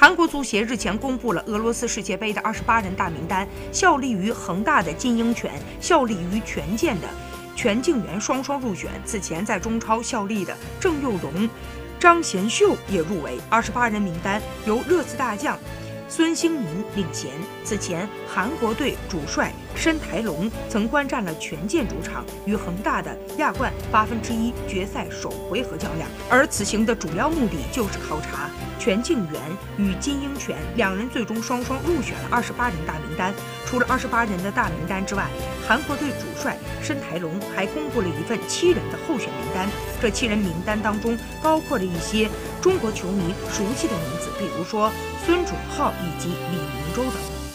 韩国足协日前公布了俄罗斯世界杯的二十八人大名单，效力于恒大的金英权，效力于权健的全敬元双双入选。此前在中超效力的郑佑荣、张贤秀也入围。二十八人名单由热刺大将。孙兴民领衔。此前，韩国队主帅申台龙曾观战了权健主场与恒大的亚冠八分之一决赛首回合较量，而此行的主要目的就是考察全敬元与金英权两人最终双双入选了二十八人大名单。除了二十八人的大名单之外，韩国队主帅申台龙还公布了一份七人的候选名单。这七人名单当中包括了一些中国球迷熟悉的名字，比如说孙准浩以及李明洲等。